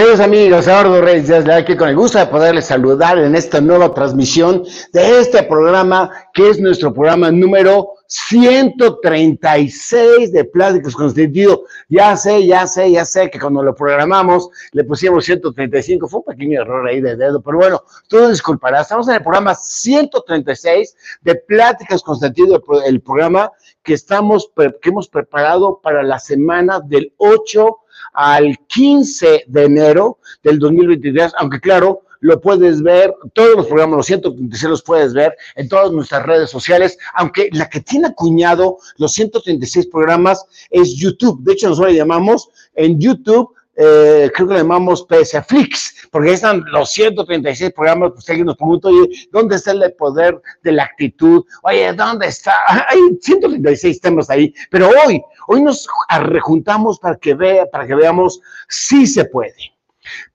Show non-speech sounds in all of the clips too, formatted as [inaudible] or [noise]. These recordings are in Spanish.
Queridos amigos, Eduardo Reyes de aquí con el gusto de poderles saludar en esta nueva transmisión de este programa, que es nuestro programa número 136 de Pláticos con Sentido. Ya sé, ya sé, ya sé que cuando lo programamos le pusimos 135, fue un pequeño error ahí de dedo, pero bueno, todo disculpará. Estamos en el programa 136 de Pláticas con Sentido, el programa que estamos, que hemos preparado para la semana del 8 al 15 de enero del 2023, aunque claro, lo puedes ver, todos los programas, los 136 los puedes ver en todas nuestras redes sociales, aunque la que tiene acuñado los 136 programas es YouTube. De hecho, nosotros llamamos en YouTube eh, creo que le llamamos PSFlix, porque están los 136 programas, pues alguien nos pregunta, oye, ¿dónde está el poder de la actitud? Oye, ¿dónde está? [laughs] Hay 136 temas ahí, pero hoy, hoy nos rejuntamos para que, vea, para que veamos si se puede.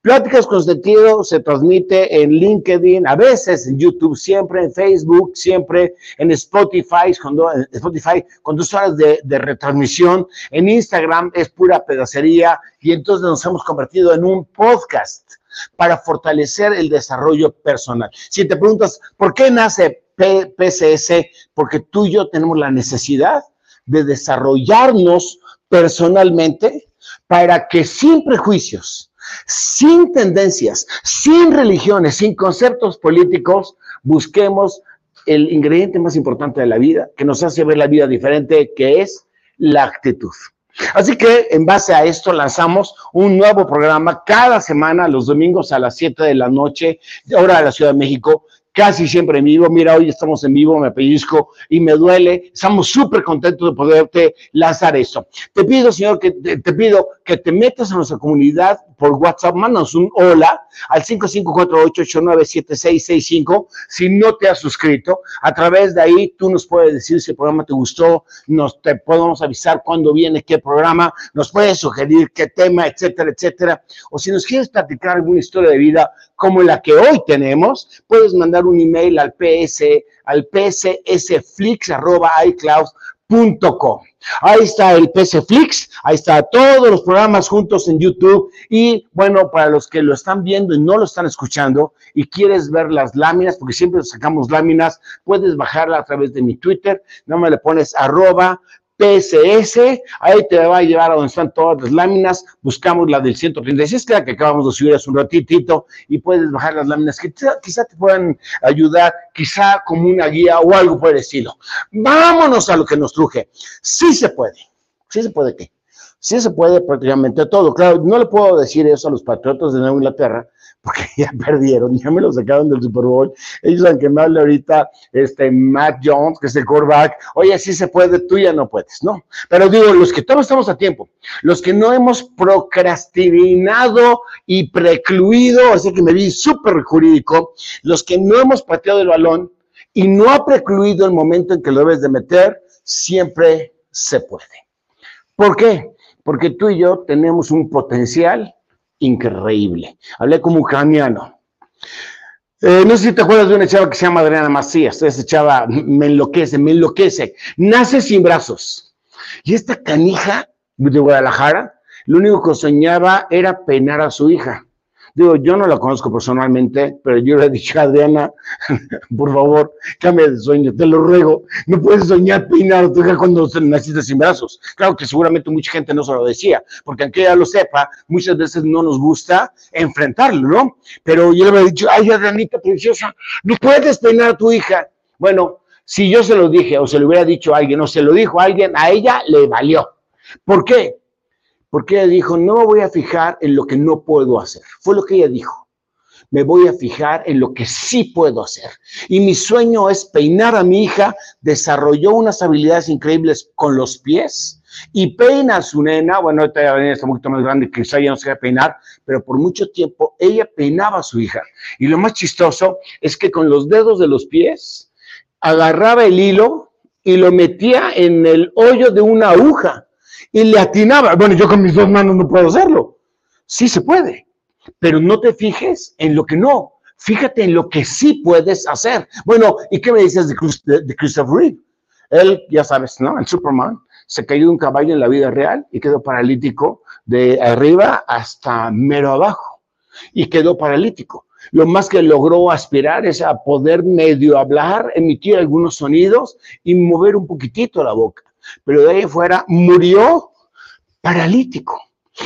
Pláticas con sentido se transmite en LinkedIn, a veces en YouTube, siempre en Facebook, siempre en Spotify, con, Spotify, con dos horas de, de, retransmisión. En Instagram es pura pedacería y entonces nos hemos convertido en un podcast para fortalecer el desarrollo personal. Si te preguntas, ¿por qué nace PCS? Porque tú y yo tenemos la necesidad de desarrollarnos personalmente para que sin prejuicios, sin tendencias, sin religiones, sin conceptos políticos, busquemos el ingrediente más importante de la vida, que nos hace ver la vida diferente, que es la actitud. Así que en base a esto lanzamos un nuevo programa cada semana, los domingos a las 7 de la noche, hora de la Ciudad de México, casi siempre en vivo. Mira, hoy estamos en vivo, me pellizco y me duele. Estamos súper contentos de poderte lanzar eso. Te pido, Señor, que te, pido que te metas en nuestra comunidad por WhatsApp, mándanos un hola al 5548897665 si no te has suscrito. A través de ahí tú nos puedes decir si el programa te gustó, nos te podemos avisar cuándo viene qué programa, nos puedes sugerir qué tema, etcétera, etcétera. O si nos quieres platicar alguna historia de vida como la que hoy tenemos, puedes mandar un email al ps al pssflix@icloud.com. Ahí está el PCFlix, ahí está todos los programas juntos en YouTube y bueno, para los que lo están viendo y no lo están escuchando y quieres ver las láminas, porque siempre sacamos láminas, puedes bajarla a través de mi Twitter, no me le pones arroba PSS, ahí te va a llevar a donde están todas las láminas, buscamos la del 136, que la que acabamos de subir hace un ratitito, y puedes bajar las láminas que quizá, te puedan ayudar, quizá como una guía o algo por el estilo. Vámonos a lo que nos truje. Sí se puede, sí se puede qué. Sí se puede prácticamente todo. Claro, no le puedo decir eso a los patriotas de Nueva Inglaterra, porque [laughs] ya perdieron, ya me lo sacaron del Super Bowl. Ellos saben que me habla ahorita este Matt Jones, que es el quarterback, oye, sí se puede, tú ya no puedes, ¿no? Pero digo, los que todos estamos a tiempo, los que no hemos procrastinado y precluido, así que me vi súper jurídico, los que no hemos pateado el balón y no ha precluido el momento en que lo debes de meter, siempre se puede. ¿Por qué? Porque tú y yo tenemos un potencial increíble. Hablé como ucraniano. Eh, no sé si te acuerdas de una chava que se llama Adriana Macías. Esa chava me enloquece, me enloquece. Nace sin brazos. Y esta canija de Guadalajara, lo único que soñaba era peinar a su hija. Digo, yo no la conozco personalmente, pero yo le he dicho a Adriana, [laughs] por favor, cambia de sueño, te lo ruego. No puedes soñar peinar a tu hija cuando naciste sin brazos. Claro que seguramente mucha gente no se lo decía, porque aunque ella lo sepa, muchas veces no nos gusta enfrentarlo, ¿no? Pero yo le había dicho, ay, Adrianita preciosa, no puedes peinar a tu hija. Bueno, si yo se lo dije o se lo hubiera dicho a alguien o se lo dijo a alguien, a ella le valió. ¿Por qué? Porque ella dijo, no me voy a fijar en lo que no puedo hacer. Fue lo que ella dijo. Me voy a fijar en lo que sí puedo hacer. Y mi sueño es peinar a mi hija. Desarrolló unas habilidades increíbles con los pies y peina a su nena. Bueno, ahorita ya está un poquito más grande, quizá ya no se va peinar, pero por mucho tiempo ella peinaba a su hija. Y lo más chistoso es que con los dedos de los pies agarraba el hilo y lo metía en el hoyo de una aguja y le atinaba. Bueno, yo con mis dos manos no puedo hacerlo. Sí se puede. pero no te fijes en lo que no. Fíjate en lo que sí puedes hacer. Bueno, ¿y qué me dices de, de, Christopher Reeve? Él, ya sabes, ¿no? El Superman se cayó de un caballo en la vida real y quedó paralítico de arriba hasta mero abajo. Y quedó paralítico. Lo más que logró aspirar es a poder medio hablar, emitir algunos sonidos y mover un poquitito la boca. Pero de ahí fuera murió paralítico.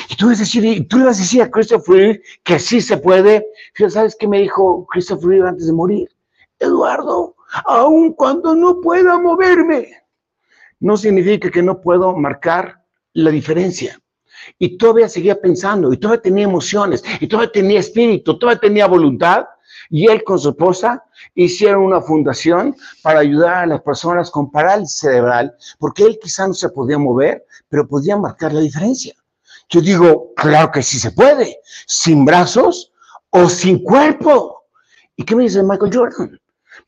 Y tú, decir, tú le vas a decir a Christopher que sí se puede. ¿Sabes qué me dijo Christopher antes de morir? Eduardo, aun cuando no pueda moverme, no significa que no puedo marcar la diferencia. Y todavía seguía pensando, y todavía tenía emociones, y todavía tenía espíritu, todavía tenía voluntad. Y él con su esposa hicieron una fundación para ayudar a las personas con parálisis cerebral, porque él quizá no se podía mover, pero podía marcar la diferencia. Yo digo, claro que sí se puede, sin brazos o sin cuerpo. ¿Y qué me dice Michael Jordan?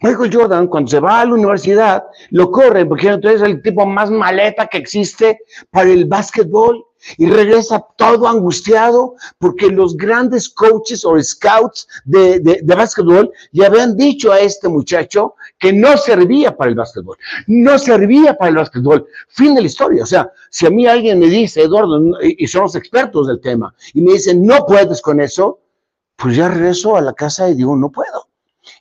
Michael Jordan, cuando se va a la universidad, lo corre porque entonces es el tipo más maleta que existe para el básquetbol y regresa todo angustiado porque los grandes coaches o scouts de, de, básquetbol ya habían dicho a este muchacho que no servía para el básquetbol, no servía para el básquetbol. Fin de la historia. O sea, si a mí alguien me dice, Eduardo, y somos expertos del tema, y me dicen, no puedes con eso, pues ya regreso a la casa y digo, no puedo.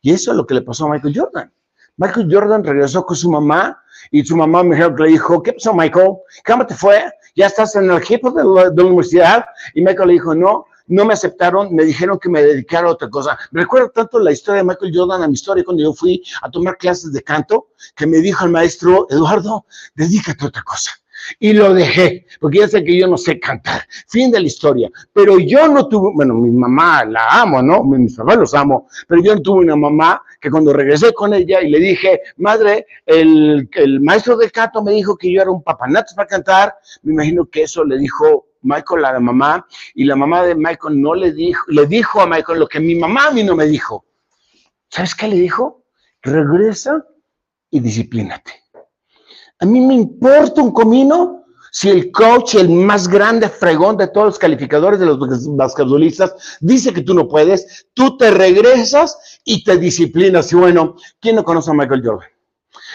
Y eso es lo que le pasó a Michael Jordan. Michael Jordan regresó con su mamá y su mamá me le dijo, ¿qué pasó Michael? ¿Cómo te fue? ¿Ya estás en el equipo de la, universidad? Y Michael le dijo, no, no me aceptaron, me dijeron que me dedicara a otra cosa. Recuerdo tanto la historia de Michael Jordan a mi historia cuando yo fui a tomar clases de canto, que me dijo el maestro, Eduardo, dedícate a otra cosa y lo dejé, porque ya sé que yo no sé cantar. Fin de la historia. Pero yo no tuve, bueno, mi mamá la amo, ¿no? Mis papás los amo, pero yo no tuve una mamá que cuando regresé con ella y le dije, madre, el, el maestro de canto me dijo que yo era un papanato para cantar, me imagino que eso le dijo Michael a la mamá, y la mamá de Michael no le dijo, le dijo a Michael lo que mi mamá a mí no me dijo. ¿Sabes qué le dijo? Regresa y disciplínate. A mí me importa un comino si el coach, el más grande fregón de todos los calificadores de los basquetbolistas, dice que tú no puedes, tú te regresas y te disciplinas. Y bueno, ¿quién no conoce a Michael Jordan?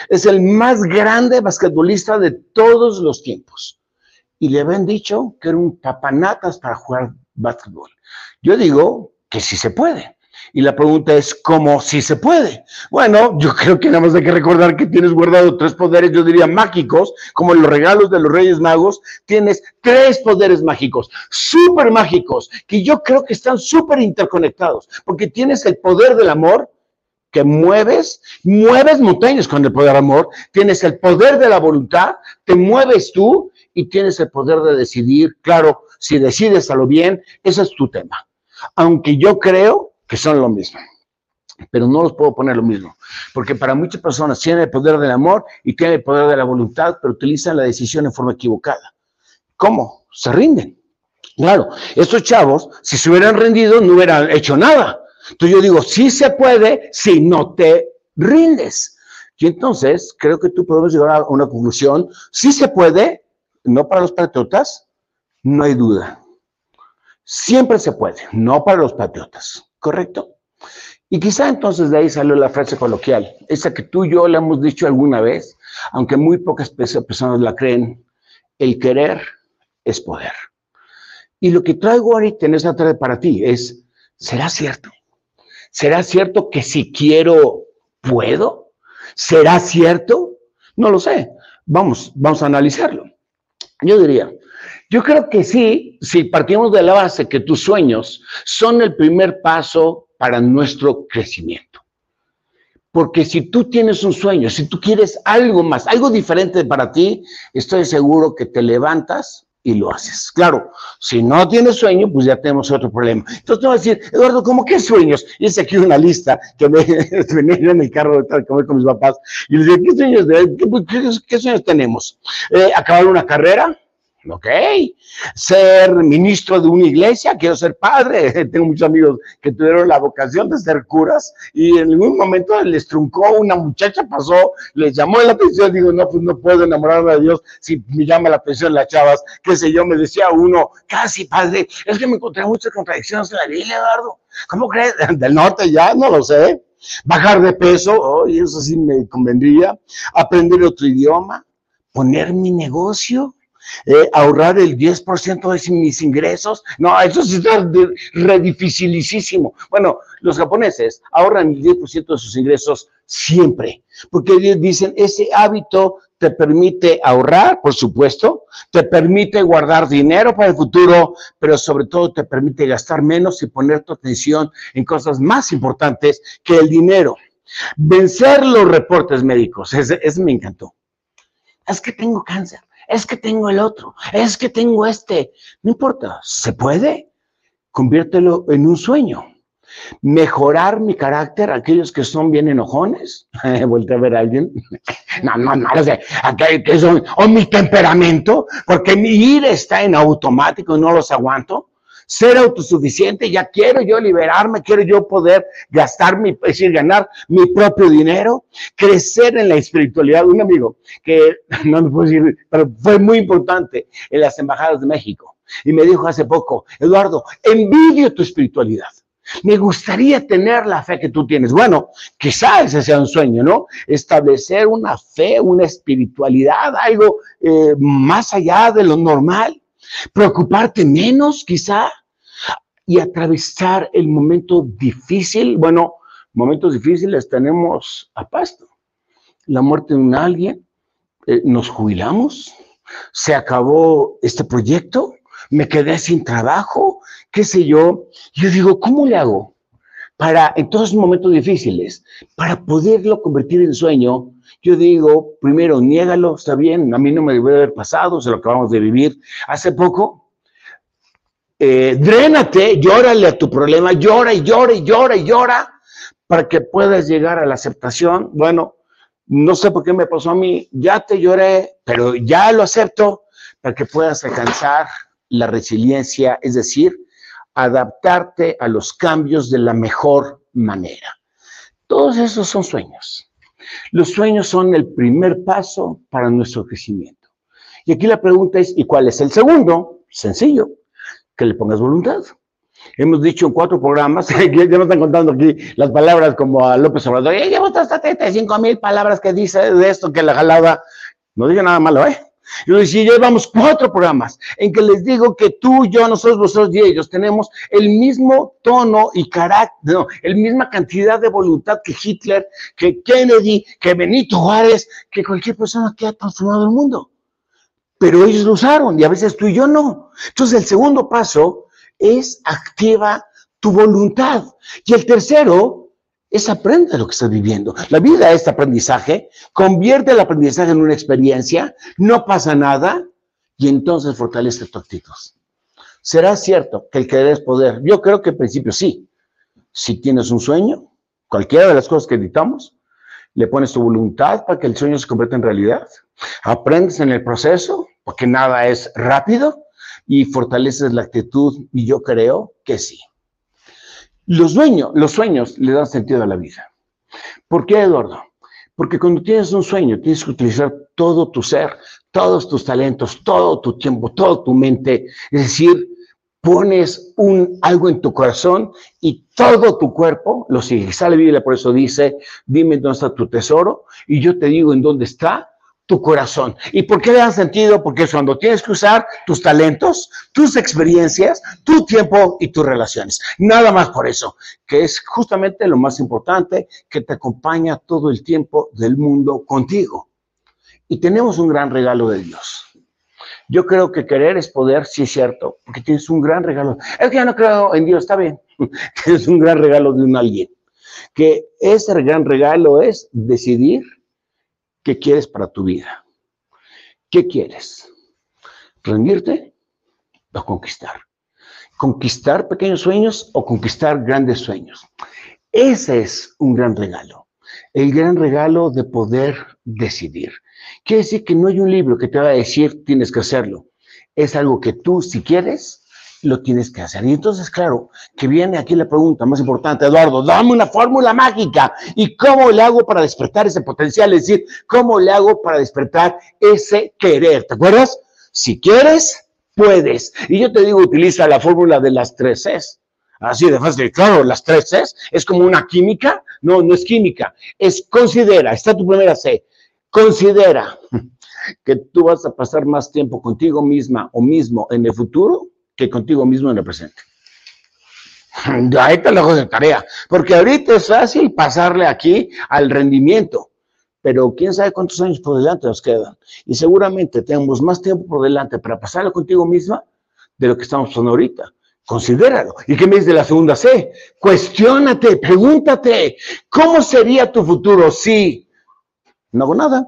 Es el más grande basquetbolista de todos los tiempos. Y le habían dicho que era un papanatas para jugar básquetbol. Yo digo que sí se puede. Y la pregunta es, ¿cómo si se puede? Bueno, yo creo que nada más hay que recordar que tienes guardado tres poderes, yo diría mágicos, como los regalos de los Reyes Magos, tienes tres poderes mágicos, súper mágicos, que yo creo que están súper interconectados, porque tienes el poder del amor, que mueves, mueves montañas con el poder del amor, tienes el poder de la voluntad, te mueves tú y tienes el poder de decidir, claro, si decides a lo bien, ese es tu tema. Aunque yo creo que son lo mismo. Pero no los puedo poner lo mismo, porque para muchas personas tienen el poder del amor y tienen el poder de la voluntad, pero utilizan la decisión en forma equivocada. ¿Cómo? Se rinden. Claro, estos chavos, si se hubieran rendido, no hubieran hecho nada. Entonces yo digo, sí se puede si no te rindes. Y entonces creo que tú podemos llegar a una conclusión, sí se puede, no para los patriotas, no hay duda. Siempre se puede, no para los patriotas. ¿Correcto? Y quizá entonces de ahí salió la frase coloquial, esa que tú y yo le hemos dicho alguna vez, aunque muy pocas personas la creen, el querer es poder. Y lo que traigo ahorita en esta tarde para ti es, ¿será cierto? ¿Será cierto que si quiero, puedo? ¿Será cierto? No lo sé. Vamos, vamos a analizarlo. Yo diría, yo creo que sí, si partimos de la base que tus sueños son el primer paso para nuestro crecimiento. Porque si tú tienes un sueño, si tú quieres algo más, algo diferente para ti, estoy seguro que te levantas y lo haces. Claro, si no tienes sueño, pues ya tenemos otro problema. Entonces te voy a decir, Eduardo, ¿cómo qué sueños? Y es aquí una lista que me [laughs] venía en mi carro de comer con mis papás y les dije, ¿qué sueños, qué, sueños tenemos? Eh, ¿Acabar una carrera? Ok. Ser ministro de una iglesia, quiero ser padre. [laughs] Tengo muchos amigos que tuvieron la vocación de ser curas y en ningún momento les truncó una muchacha, pasó, les llamó la atención. Digo, no, pues no puedo enamorarme de Dios si me llama la atención las chavas. Qué sé yo, me decía uno, casi padre, es que me encontré muchas contradicciones en la Biblia, Eduardo. ¿Cómo crees? [laughs] Del norte ya, no lo sé. Bajar de peso, oh, eso sí me convendría. Aprender otro idioma, poner mi negocio eh, ahorrar el 10% de mis ingresos. No, eso sí está re dificilísimo. Bueno, los japoneses ahorran el 10% de sus ingresos siempre, porque ellos dicen, ese hábito te permite ahorrar, por supuesto, te permite guardar dinero para el futuro, pero sobre todo te permite gastar menos y poner tu atención en cosas más importantes que el dinero. Vencer los reportes médicos, ese me encantó. Es que tengo cáncer es que tengo el otro, es que tengo este. No importa, ¿se puede? Conviértelo en un sueño. Mejorar mi carácter, aquellos que son bien enojones, [laughs] vuelve a ver a alguien, [laughs] no, no, no, o sea, que son, o mi temperamento, porque mi ira está en automático y no los aguanto, ser autosuficiente, ya quiero yo liberarme, quiero yo poder gastar mi, es decir, ganar mi propio dinero, crecer en la espiritualidad. Un amigo que, [laughs] no me puedo decir, pero fue muy importante en las embajadas de México y me dijo hace poco, Eduardo, envidio tu espiritualidad. Me gustaría tener la fe que tú tienes. Bueno, quizás ese sea un sueño, ¿no? Establecer una fe, una espiritualidad, algo eh, más allá de lo normal preocuparte menos quizá y atravesar el momento difícil. Bueno, momentos difíciles tenemos a pasto. La muerte de un alguien, eh, nos jubilamos, se acabó este proyecto, me quedé sin trabajo, qué sé yo. Yo digo, ¿cómo le hago? Para en todos los momentos difíciles, para poderlo convertir en sueño, yo digo, primero, niégalo, está bien, a mí no me debe haber pasado, se lo acabamos de vivir hace poco. Eh, drénate, llórale a tu problema, llora y llora y llora y llora para que puedas llegar a la aceptación. Bueno, no sé por qué me pasó a mí, ya te lloré, pero ya lo acepto para que puedas alcanzar la resiliencia, es decir, adaptarte a los cambios de la mejor manera. Todos esos son sueños. Los sueños son el primer paso para nuestro crecimiento. Y aquí la pregunta es, ¿y cuál es el segundo? Sencillo, que le pongas voluntad. Hemos dicho en cuatro programas, [laughs] ya me están contando aquí las palabras como a López Obrador, ya llevo hasta 35 mil palabras que dice de esto que la jalada, no diga nada malo, ¿eh? Yo decía, llevamos cuatro programas en que les digo que tú, yo, nosotros, vosotros y ellos tenemos el mismo tono y carácter, no, el misma cantidad de voluntad que Hitler, que Kennedy, que Benito Juárez, que cualquier persona que ha transformado el mundo. Pero ellos lo usaron y a veces tú y yo no. Entonces el segundo paso es activa tu voluntad. Y el tercero es aprende lo que estás viviendo. La vida es aprendizaje, convierte el aprendizaje en una experiencia, no pasa nada y entonces fortalece tu actitud. ¿Será cierto que el querer es poder? Yo creo que en principio sí. Si tienes un sueño, cualquiera de las cosas que editamos, le pones tu voluntad para que el sueño se convierta en realidad. Aprendes en el proceso, porque nada es rápido, y fortaleces la actitud, y yo creo que sí. Los sueños, los sueños le dan sentido a la vida. ¿Por qué, Eduardo? Porque cuando tienes un sueño, tienes que utilizar todo tu ser, todos tus talentos, todo tu tiempo, toda tu mente. Es decir, pones un, algo en tu corazón y todo tu cuerpo lo sigue. Sale Biblia, por eso dice, dime dónde está tu tesoro y yo te digo en dónde está tu corazón. ¿Y por qué le dan sentido? Porque es cuando tienes que usar tus talentos, tus experiencias, tu tiempo y tus relaciones. Nada más por eso, que es justamente lo más importante que te acompaña todo el tiempo del mundo contigo. Y tenemos un gran regalo de Dios. Yo creo que querer es poder, sí es cierto, porque tienes un gran regalo. Es que yo no creo en Dios, está bien. [laughs] Tienes un gran regalo de un alguien. Que ese gran regalo es decidir ¿Qué quieres para tu vida? ¿Qué quieres? ¿Rendirte o conquistar? ¿Conquistar pequeños sueños o conquistar grandes sueños? Ese es un gran regalo. El gran regalo de poder decidir. Quiere decir que no hay un libro que te va a decir tienes que hacerlo. es algo que tú, si quieres, lo tienes que hacer. Y entonces, claro, que viene aquí la pregunta más importante, Eduardo, dame una fórmula mágica. ¿Y cómo le hago para despertar ese potencial? Es decir, ¿cómo le hago para despertar ese querer? ¿Te acuerdas? Si quieres, puedes. Y yo te digo, utiliza la fórmula de las tres Cs. Así de fácil. Claro, las tres Cs es como una química. No, no es química. Es considera. Está tu primera C. Considera [laughs] que tú vas a pasar más tiempo contigo misma o mismo en el futuro que contigo mismo en el presente. Ahí te lejos de tarea, porque ahorita es fácil pasarle aquí al rendimiento, pero quién sabe cuántos años por delante nos quedan. Y seguramente tenemos más tiempo por delante para pasarlo contigo misma de lo que estamos pasando ahorita. Considéralo. ¿Y qué me dice la segunda C? Cuestiónate, pregúntate, ¿cómo sería tu futuro si no hago nada?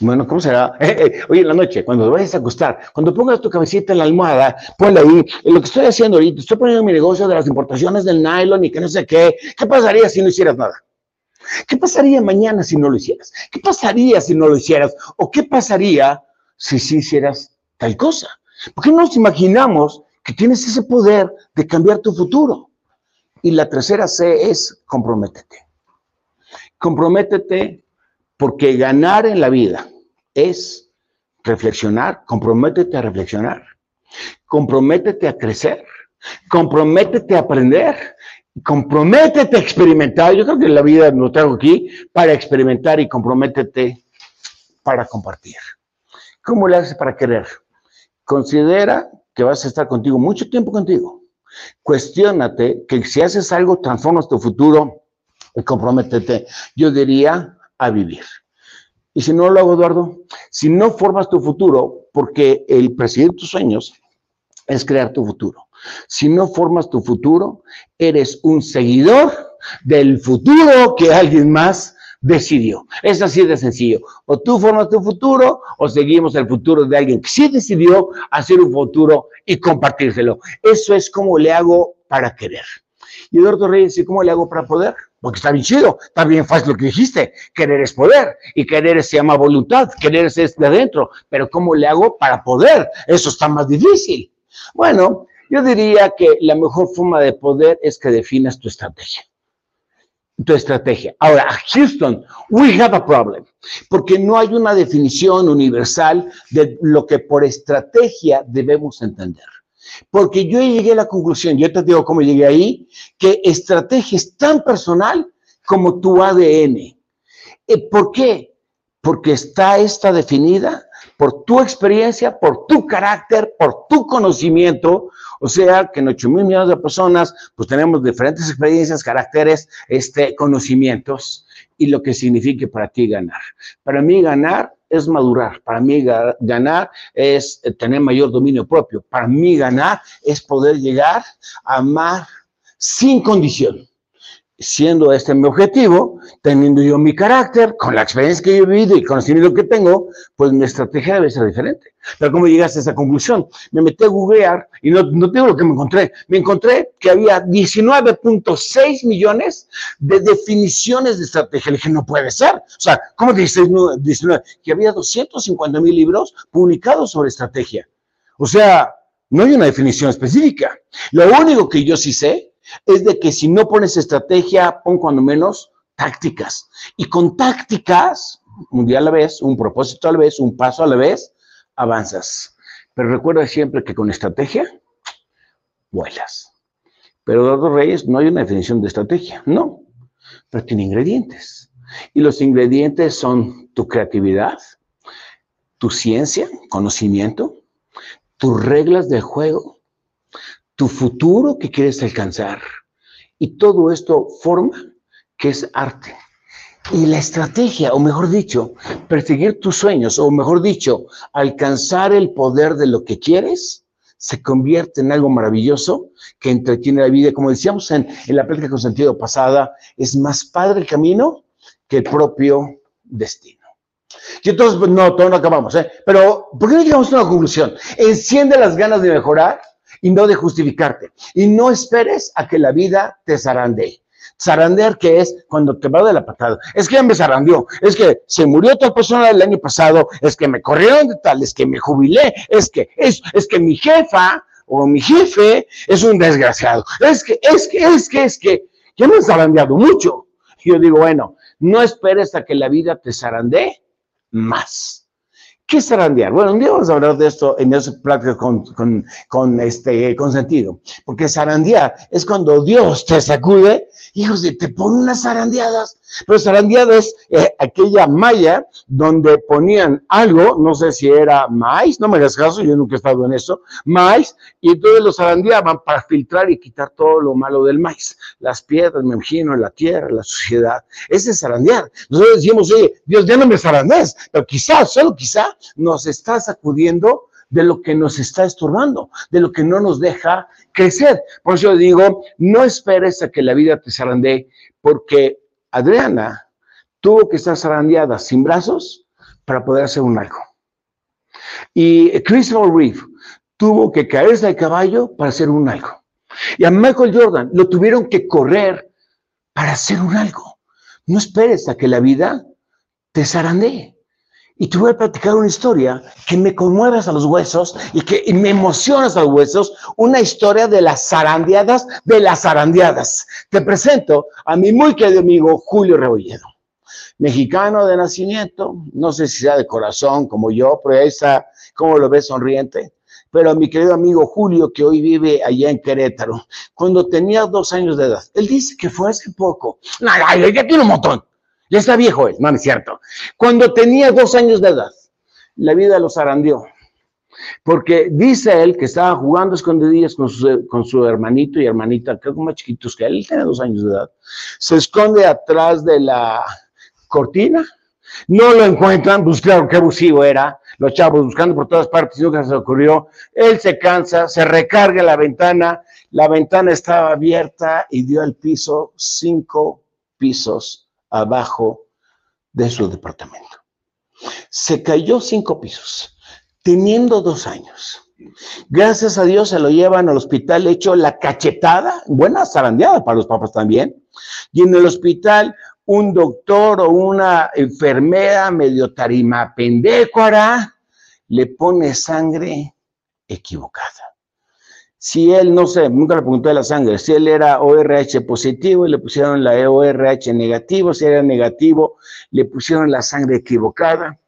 Bueno, ¿cómo será? [laughs] Eh, eh, oye, en la noche, cuando vayas a acostar, cuando pongas tu cabecita en la almohada, ponla ahí. Lo que estoy haciendo ahorita, estoy poniendo mi negocio de las importaciones del nylon y que no sé qué. ¿Qué pasaría si no hicieras nada? ¿Qué pasaría mañana si no lo hicieras? ¿Qué pasaría si no lo hicieras? ¿O qué pasaría si sí hicieras tal cosa? ¿Por qué no nos imaginamos que tienes ese poder de cambiar tu futuro? Y la tercera C es comprométete. Comprométete porque ganar en la vida es reflexionar, comprométete a reflexionar, comprométete a crecer, comprométete a aprender, comprométete a experimentar. Yo creo que la vida lo traigo aquí para experimentar y comprométete para compartir. ¿Cómo le haces para querer? Considera que vas a estar contigo mucho tiempo contigo. Cuestiónate que si haces algo, transformas tu futuro y comprométete. Yo diría, a vivir. Y si no lo hago, Eduardo, si no formas tu futuro, porque el presidir tus sueños es crear tu futuro. Si no formas tu futuro, eres un seguidor del futuro que alguien más decidió. Es así de sencillo. O tú formas tu futuro o seguimos el futuro de alguien que sí decidió hacer un futuro y compartírselo. Eso es como le hago para querer. Y Eduardo Reyes, ¿y cómo le hago para poder? Porque está bien chido, está bien fácil lo que dijiste. Querer es poder y querer se llama voluntad, querer es de adentro. Pero ¿cómo le hago para poder? Eso está más difícil. Bueno, yo diría que la mejor forma de poder es que definas tu estrategia. Tu estrategia. Ahora, Houston, we have a problem, porque no hay una definición universal de lo que por estrategia debemos entender. Porque yo llegué a la conclusión, yo te digo cómo llegué ahí, que estrategia es tan personal como tu ADN. Eh, ¿Por qué? Porque está esta definida por tu experiencia, por tu carácter, por tu conocimiento. O sea, que en 8 mil millones de personas, pues tenemos diferentes experiencias, caracteres, este, conocimientos y lo que signifique para ti ganar. Para mí ganar es madurar, para mí ganar es tener mayor dominio propio, para mí ganar es poder llegar a amar sin condición siendo este mi objetivo, teniendo yo mi carácter, con la experiencia que yo he vivido y conocimiento que tengo, pues mi estrategia debe ser diferente. Pero ¿cómo llegaste a esa conclusión? Me metí a googlear y no, no tengo lo que me encontré. Me encontré que había 19.6 millones de definiciones de estrategia. Le dije, no puede ser. O sea, ¿cómo dices 19? Que había 250 mil libros publicados sobre estrategia. O sea, no hay una definición específica. Lo único que yo sí sé es de que si no pones estrategia, pon cuando menos tácticas. Y con tácticas, un día a la vez, un propósito a la vez, un paso a la vez, avanzas. Pero recuerda siempre que con estrategia, vuelas. Pero Eduardo Reyes no hay una definición de estrategia, no, pero tiene ingredientes. Y los ingredientes son tu creatividad, tu ciencia, conocimiento, tus reglas de juego, tu futuro que quieres alcanzar. Y todo esto forma que es arte. Y la estrategia, o mejor dicho, perseguir tus sueños, o mejor dicho, alcanzar el poder de lo que quieres, se convierte en algo maravilloso que entretiene la vida. Como decíamos en, en la plática con sentido pasada, es más padre el camino que el propio destino. Y entonces, pues, no, todo no acabamos, ¿eh? Pero, ¿por qué no llegamos a una conclusión? Enciende las ganas de mejorar y no de justificarte. Y no esperes a que la vida te zarandee. Zarandear, que es cuando te va de la patada. Es que ya me zarandeó, es que se murió otra persona el año pasado, es que me corrieron de tal, es que me jubilé, es que, es, es que mi jefa o mi jefe es un desgraciado. Es que, es que, es que, es que, ya me han zarandeado mucho. Y yo digo, bueno, no esperes a que la vida te zarandee más. ¿Qué es zarandear? Bueno, un día vamos a hablar de esto en ese práctica con, con, con, este, con sentido. Porque zarandear es cuando Dios te sacude, hijos de, te pone unas zarandeadas. Pero zarandeada es eh, aquella malla donde ponían algo, no sé si era maíz, no me hagas caso, yo nunca he estado en eso, maíz, y entonces lo zarandeaban para filtrar y quitar todo lo malo del maíz. Las piedras, me imagino, la tierra, la suciedad. Ese es zarandear. Nosotros decimos, oye, Dios, ya no me zarandees, pero quizás, solo quizá, nos está sacudiendo de lo que nos está estorbando, de lo que no nos deja crecer. Por eso digo, no esperes a que la vida te zarandee, porque Adriana tuvo que estar zarandeada sin brazos para poder hacer un algo. Y Christopher Reeve tuvo que caerse de caballo para hacer un algo. Y a Michael Jordan lo tuvieron que correr para hacer un algo. No esperes a que la vida te zarandee. Y te voy a platicar una historia que me conmueve hasta los huesos y que me emociona hasta los huesos, una historia de las zarandeadas de las zarandeadas. Te presento a mi muy querido amigo Julio Rebolledo, mexicano de nacimiento, no sé si sea de corazón como yo, pero ahí está, como lo ves, sonriente. Pero a mi querido amigo Julio, que hoy vive allá en Querétaro, cuando tenía dos años de edad, él dice que fue hace poco. No, ya tiene un montón. Ya está viejo él, es cierto. Cuando tenía dos años de edad, la vida lo zarandeó. Porque dice él que estaba jugando escondidillas con su, hermanito y hermanita, creo que más chiquitos que él, él tiene dos años de edad. Se esconde atrás de la cortina, no lo encuentran, pues claro, qué abusivo era, los chavos buscando por todas partes, nunca se ocurrió. Él se cansa, se recarga la ventana, la ventana estaba abierta y dio al piso cinco pisos abajo de su departamento. Se cayó cinco pisos, teniendo dos años. Gracias a Dios se lo llevan al hospital hecho la cachetada, buena zarandeada para los papás también. Y en el hospital un doctor o una enfermera medio tarima pendécora le pone sangre equivocada si él, no sé, nunca le pregunté la sangre, si él era ORH positivo y le pusieron la ORH negativo, si era negativo, le pusieron la sangre equivocada.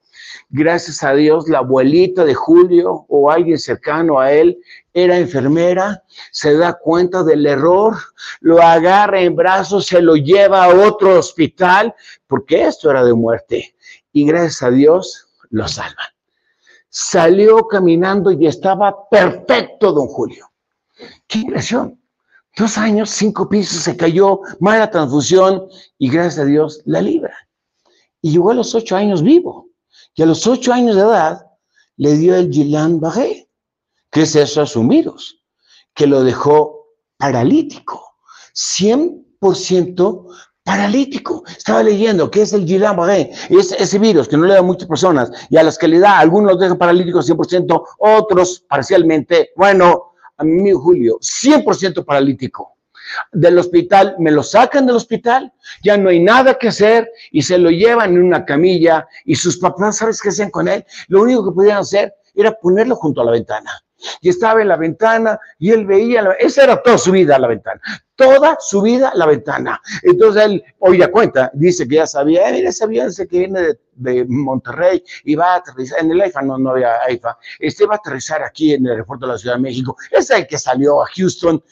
Gracias a Dios, la abuelita de Julio o alguien cercano a él era enfermera, se da cuenta del error, lo agarra en brazos, se lo lleva a otro hospital, porque esto era de muerte. Y gracias a Dios, lo salvan. Salió caminando y estaba perfecto, don Julio Qué impresión. Dos años, cinco pisos, se cayó, mala transfusión y gracias a Dios la libra. Y llegó a los ocho años vivo. Y a los ocho años de edad le dio el Gillan Barré, que es eso asumiros, que lo dejó paralítico, 100% paralítico. Estaba leyendo que es el Guillain-Barré, es ese virus que no le da a muchas personas y a las que le da, algunos los dejan paralíticos 100%, otros parcialmente, bueno, a amigo Julio, 100% paralítico. Del hospital, me lo sacan del hospital, ya no hay nada que hacer y se lo llevan en una camilla y sus papás, ¿sabes qué hacían con él? Lo único que podían hacer era ponerlo junto a la ventana. Y estaba en la ventana y él veía, esa era toda su vida la ventana, toda su vida la ventana. Entonces él, oía cuenta, dice que ya sabía, eh, mira ese avión que viene de, Monterrey y va a aterrizar, en el AIFA no, no había AIFA, este va a aterrizar aquí en el aeropuerto de la Ciudad de México, es el que salió a Houston,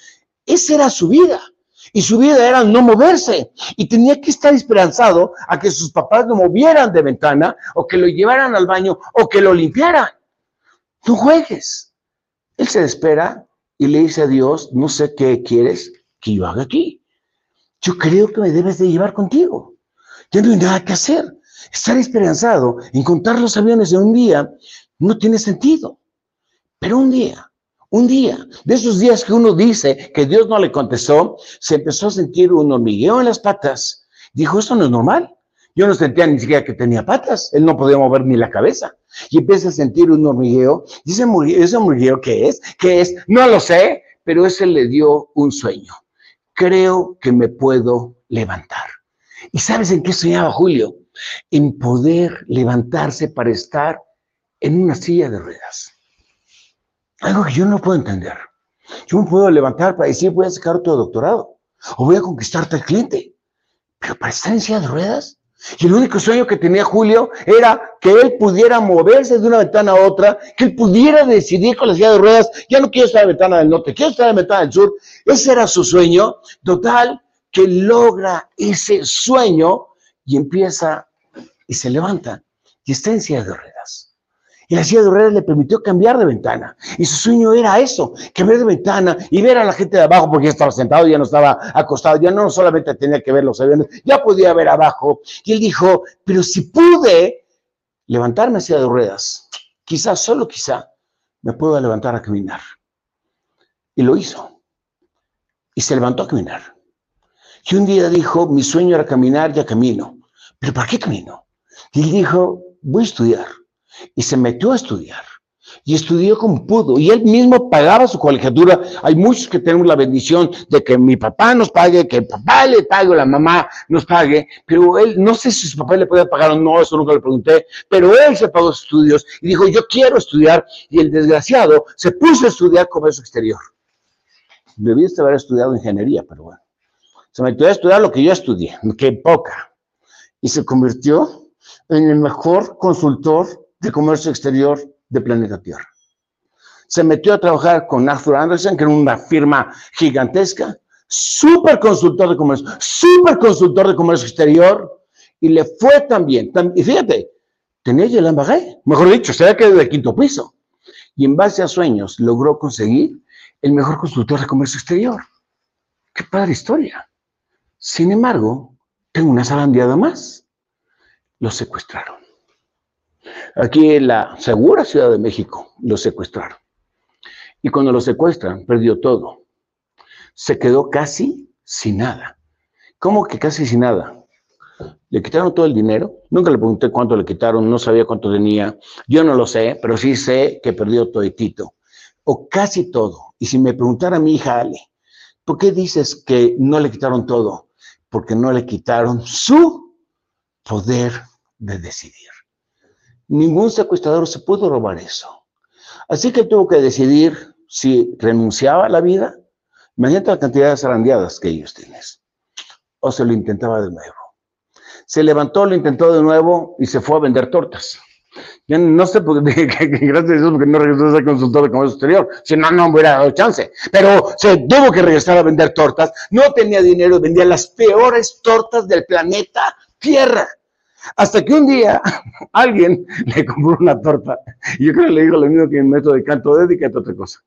esa era su vida. Y su vida era no moverse. Y tenía que estar esperanzado a que sus papás lo movieran de ventana, o que lo llevaran al baño, o que lo limpiaran. No juegues. Él se espera y le dice a Dios, no sé qué quieres que yo haga aquí. Yo creo que me debes de llevar contigo. Ya no hay nada que hacer. Estar esperanzado en contar los aviones de un día no tiene sentido. Pero un día, un día, de esos días que uno dice que Dios no le contestó, se empezó a sentir un hormigueo en las patas. Dijo, esto no es normal. Yo no sentía ni siquiera que tenía patas, él no podía mover ni la cabeza. Y empieza a sentir un hormigueo. ¿Y ese hormigueo, qué es? ¿Qué es? No lo sé, pero ese le dio un sueño. Creo que me puedo levantar. ¿Y sabes en qué soñaba Julio? En poder levantarse para estar en una silla de ruedas. Algo que yo no puedo entender. Yo me puedo levantar para decir voy a sacar otro doctorado o voy a conquistar tal cliente. Pero para estar en silla de ruedas. Y el único sueño que tenía Julio era que él pudiera moverse de una ventana a otra, que él pudiera decidir con la silla de ruedas, ya no quiero estar en la ventana del norte, quiero estar en la ventana del sur. Ese era su sueño. Total, que logra ese sueño y empieza y se levanta y está en silla de ruedas. Y la silla de ruedas le permitió cambiar de ventana. Y su sueño era eso, cambiar de ventana y ver a la gente de abajo, porque ya estaba sentado, ya no estaba acostado, ya no solamente tenía que ver los aviones, ya podía ver abajo. Y él dijo, pero si pude levantarme a silla de ruedas, quizás, solo quizá, me puedo levantar a caminar. Y lo hizo. Y se levantó a caminar. Y un día dijo, mi sueño era caminar, ya camino. ¿Pero para qué camino? Y él dijo, voy a estudiar. Y se metió a estudiar. Y estudió como pudo. Y él mismo pagaba su colegiatura. Hay muchos que tenemos la bendición de que mi papá nos pague, que el papá le pague o la mamá nos pague. Pero él, no sé si su papá le podía pagar o no, eso nunca le pregunté. Pero él se pagó sus estudios y dijo, yo quiero estudiar. Y el desgraciado se puso a estudiar comercio exterior. Debiste haber estudiado ingeniería, pero bueno. Se metió a estudiar lo que yo estudié, que poca. Y se convirtió en el mejor consultor de comercio exterior de planeta Tierra. Se metió a trabajar con Arthur Anderson, que era una firma gigantesca, súper consultor de comercio, súper consultor de comercio exterior, y le fue también. y fíjate, tenía el embajé, mejor dicho, se había quedado de quinto piso. Y en base a sueños logró conseguir el mejor consultor de comercio exterior. Qué padre historia. Sin embargo, tengo una zarandeada más. Lo secuestraron. Aquí en la segura Ciudad de México lo secuestraron. Y cuando lo secuestran, perdió todo. Se quedó casi sin nada. ¿Cómo que casi sin nada? Le quitaron todo el dinero. Nunca le pregunté cuánto le quitaron, no sabía cuánto tenía. Yo no lo sé, pero sí sé que perdió toditito. O casi todo. Y si me preguntara a mi hija Ale, ¿por qué dices que no le quitaron todo? porque no le quitaron su poder de decidir. Ningún secuestrador se pudo robar eso. Así que tuvo que decidir si renunciaba a la vida. Imagínate la cantidad de zarandeadas que ellos tienen. O se lo intentaba de nuevo. Se levantó, lo intentó de nuevo y se fue a vender tortas. Yo no sé por qué, [laughs] gracias a porque no regresó a ser consultor de comercio exterior. Si no, no me hubiera dado chance. Pero se tuvo que regresar a vender tortas. No tenía dinero, vendía las peores tortas del planeta Tierra. Hasta que un día [laughs] alguien le compró una torta. Yo creo que le dijo lo mismo que el método de canto, dedícate a otra cosa.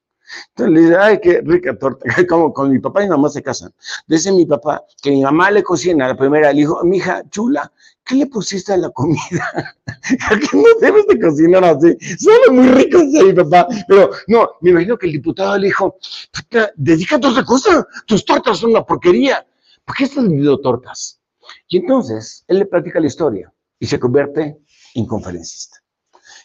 Entonces le dice, ay, qué rica torta. [laughs] Como con mi papá y mi mamá se casan. Dice mi papá que mi mamá le cocina, la primera le dijo, mi hija chula, ¿qué le pusiste a la comida? [laughs] qué no debes de cocinar así. Son muy ricos, mi papá. Pero no, me imagino que el diputado le dijo, dedícate a otra cosa. Tus tortas son una porquería. ¿Por qué estás vendiendo tortas? Y entonces él le platica la historia y se convierte en conferencista.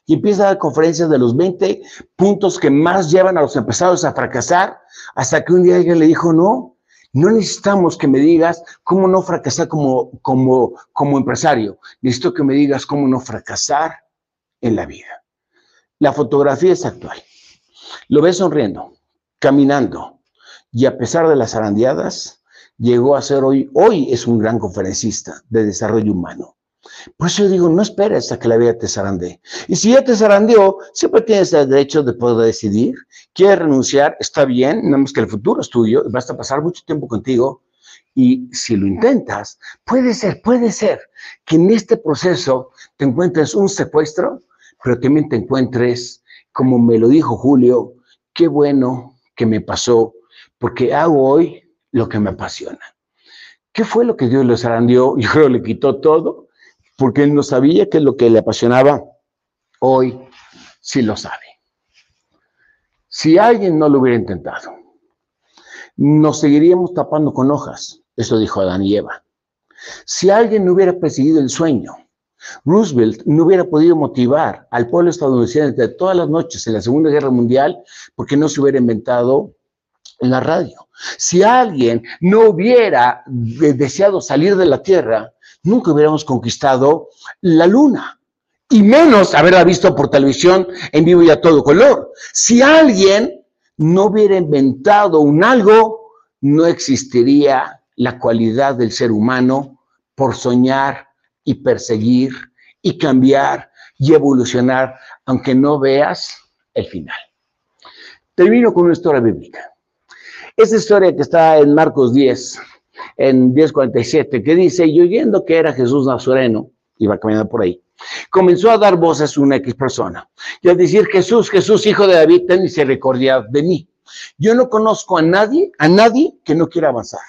Y empieza a dar conferencias de los 20 puntos que más llevan a los empresarios a fracasar, hasta que un día alguien le dijo, no, no necesitamos que me digas cómo no fracasar como, como, como empresario. Necesito que me digas cómo no fracasar en la vida. La fotografía es actual. Lo ves sonriendo, caminando, y a pesar de las arandeadas, llegó a ser hoy, hoy es un gran conferencista de desarrollo humano. Por eso yo digo, no esperes hasta que la vida te zarandee. Y si ya te zarandeó, siempre tienes el derecho de poder decidir. Quieres renunciar, está bien, nada más que el futuro es tuyo, vas a pasar mucho tiempo contigo. Y si lo intentas, puede ser, puede ser que en este proceso te encuentres un secuestro, pero también te encuentres, como me lo dijo Julio, qué bueno que me pasó, porque hago hoy lo que me apasiona. ¿Qué fue lo que Dios le zarandeó? Yo creo le quitó todo porque él no sabía que lo que le apasionaba, hoy sí lo sabe. Si alguien no lo hubiera intentado, nos seguiríamos tapando con hojas, eso dijo Adán y Eva. Si alguien no hubiera perseguido el sueño, Roosevelt no hubiera podido motivar al pueblo estadounidense de todas las noches en la Segunda Guerra Mundial porque no se hubiera inventado en la radio. Si alguien no hubiera deseado salir de la Tierra, nunca hubiéramos conquistado la Luna. Y menos haberla visto por televisión en vivo y a todo color. Si alguien no hubiera inventado un algo, no existiría la cualidad del ser humano por soñar y perseguir y cambiar y evolucionar, aunque no veas el final. Termino con una historia bíblica. Esa historia que está en Marcos 10, en 10.47, que dice, y oyendo que era Jesús Nazareno, iba caminando por ahí, comenzó a dar voces a una X persona. Y al decir, Jesús, Jesús, hijo de David, ten misericordia de mí. Yo no conozco a nadie, a nadie que no quiera avanzar.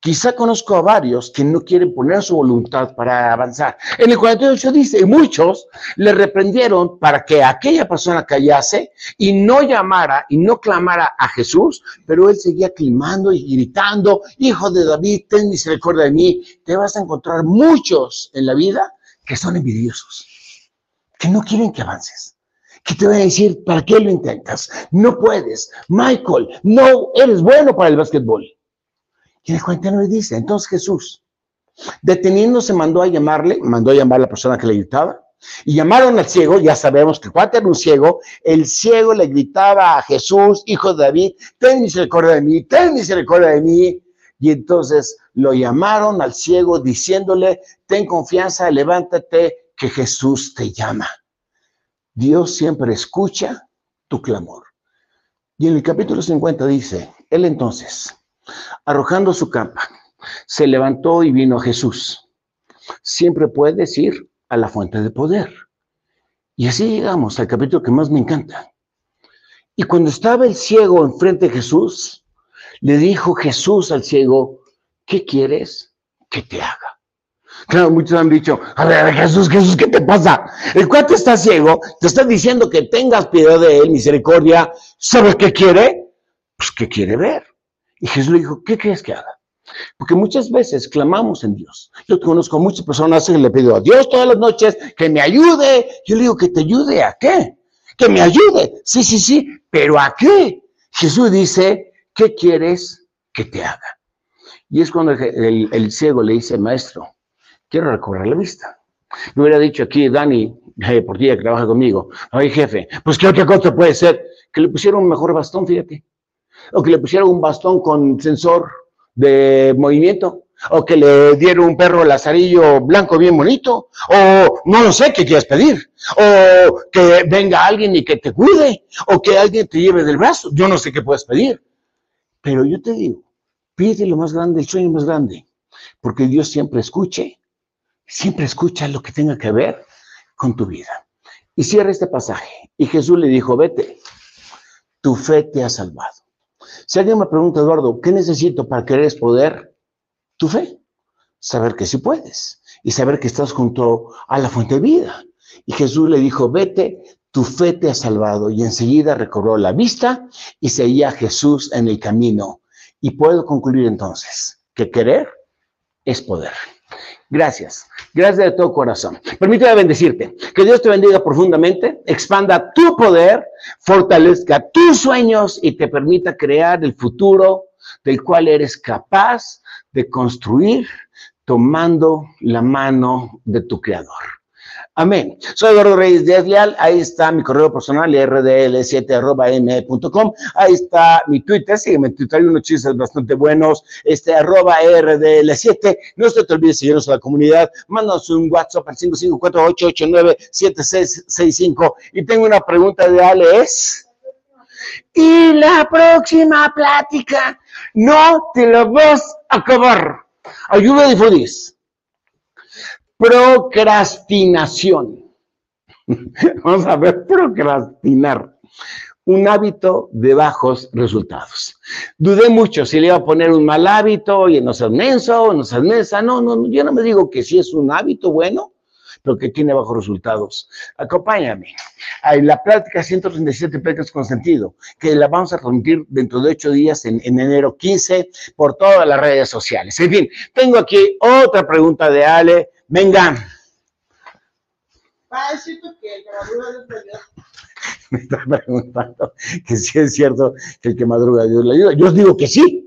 Quizá conozco a varios que no quieren poner su voluntad para avanzar. En el 48 dice, muchos le reprendieron para que aquella persona callase y no llamara y no clamara a Jesús, pero él seguía clamando y gritando, hijo de David, ten misericordia de mí. Te vas a encontrar muchos en la vida que son envidiosos, que no quieren que avances que te van a decir, ¿para qué lo intentas? No puedes. Michael, no eres bueno para el básquetbol. Y el 49 dice, entonces Jesús, deteniéndose, mandó a llamarle, mandó a llamar a la persona que le gritaba, y llamaron al ciego, ya sabemos que cuando era un ciego, el ciego le gritaba a Jesús, hijo de David, ten misericordia de mí, ten misericordia de mí. Y entonces lo llamaron al ciego diciéndole, ten confianza, levántate, que Jesús te llama. Dios siempre escucha tu clamor. Y en el capítulo 50 dice, él entonces, Arrojando su capa, se levantó y vino a Jesús. Siempre puedes ir a la fuente de poder. Y así llegamos al capítulo que más me encanta. Y cuando estaba el ciego enfrente de Jesús, le dijo Jesús al ciego, ¿qué quieres que te haga? Claro, muchos han dicho, a ver, Jesús, Jesús, ¿qué te pasa? El cuate está ciego, te está diciendo que tengas piedad de él, misericordia. ¿Sabes qué quiere? Pues que quiere ver. Y Jesús le dijo, ¿qué quieres que haga? Porque muchas veces clamamos en Dios. Yo conozco muchas personas que le pido a Dios todas las noches que me ayude. Yo le digo, ¿que te ayude a qué? Que me ayude. Sí, sí, sí, pero ¿a qué? Jesús dice, ¿qué quieres que te haga? Y es cuando el, ciego le dice, maestro, quiero recorrer la vista. Me hubiera dicho aquí, Dani, por ti que trabaja conmigo, ay jefe, pues ¿qué otra cosa puede ser? Que le pusieron un mejor bastón, fíjate o que le pusieron un bastón con sensor de movimiento, o que le dieron un perro lazarillo blanco bien bonito, o no lo sé qué quieres pedir, o que venga alguien y que te cuide, o que alguien te lleve del brazo. Yo no sé qué puedes pedir. Pero yo te digo, pide lo más grande, el sueño más grande, porque Dios siempre escuche, siempre escucha lo que tenga que ver con tu vida. Y cierra este pasaje. Y Jesús le dijo, vete, tu fe te ha salvado. Si alguien me pregunta, Eduardo, ¿qué necesito para querer poder? Tu fe. Saber que sí puedes y saber que estás junto a la fuente de vida. Y Jesús le dijo, vete, tu fe te ha salvado. Y enseguida recobró la vista y seguía a Jesús en el camino. Y puedo concluir entonces que querer es poder. Gracias. Gracias de todo corazón. Permíteme bendecirte. Que Dios te bendiga profundamente, expanda tu poder, fortalezca tus sueños y te permita crear el futuro del cual eres capaz de construir tomando la mano de tu creador. Amén. Soy Eduardo Reyes de Leal. Ahí está mi correo personal, rdl7.m.com. Ahí está mi Twitter. Sígueme en Twitter. Hay unos chistes bastante buenos. Este, arroba rdl7. No se te olvides seguirnos a la comunidad. Mándanos un WhatsApp al 554-889-7665. Y tengo una pregunta de Ale. ¿Es? Y la próxima plática no te lo vas a acabar. Ayuda a difundir. Procrastinación. [laughs] Vamos a ver, procrastinar. Un hábito de bajos resultados. Dudé mucho si le iba a poner un mal hábito y no seas menso, no seas mensa. No, no, yo no me digo que si es un hábito bueno, pero que tiene bajos resultados. Acompáñame. La práctica 137 pecas con sentido, que la vamos a transmitir dentro de ocho días en, enero 15 por todas las redes sociales. En fin, tengo aquí otra pregunta de Ale Venga. [laughs] me está preguntando que si es cierto que el que madruga Dios le ayuda. Yo digo que sí.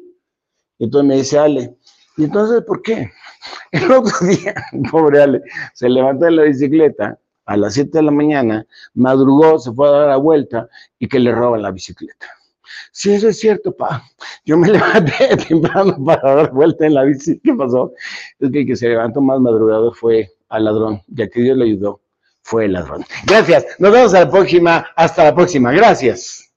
Entonces me dice Ale, ¿y entonces por qué? [laughs] El otro día, [laughs] pobre Ale, se levantó de la bicicleta a las 7 de la mañana, madrugó, se fue a dar la vuelta y que le roban la bicicleta. Sí, eso es cierto, pa. Yo me [laughs] levanté temprano para dar vuelta en la bici. ¿Qué pasó? Es que el que se levantó más madrugado fue al ladrón, ya que Dios le ayudó, fue el ladrón. Gracias. Nos vemos a la próxima. Hasta la próxima. Gracias.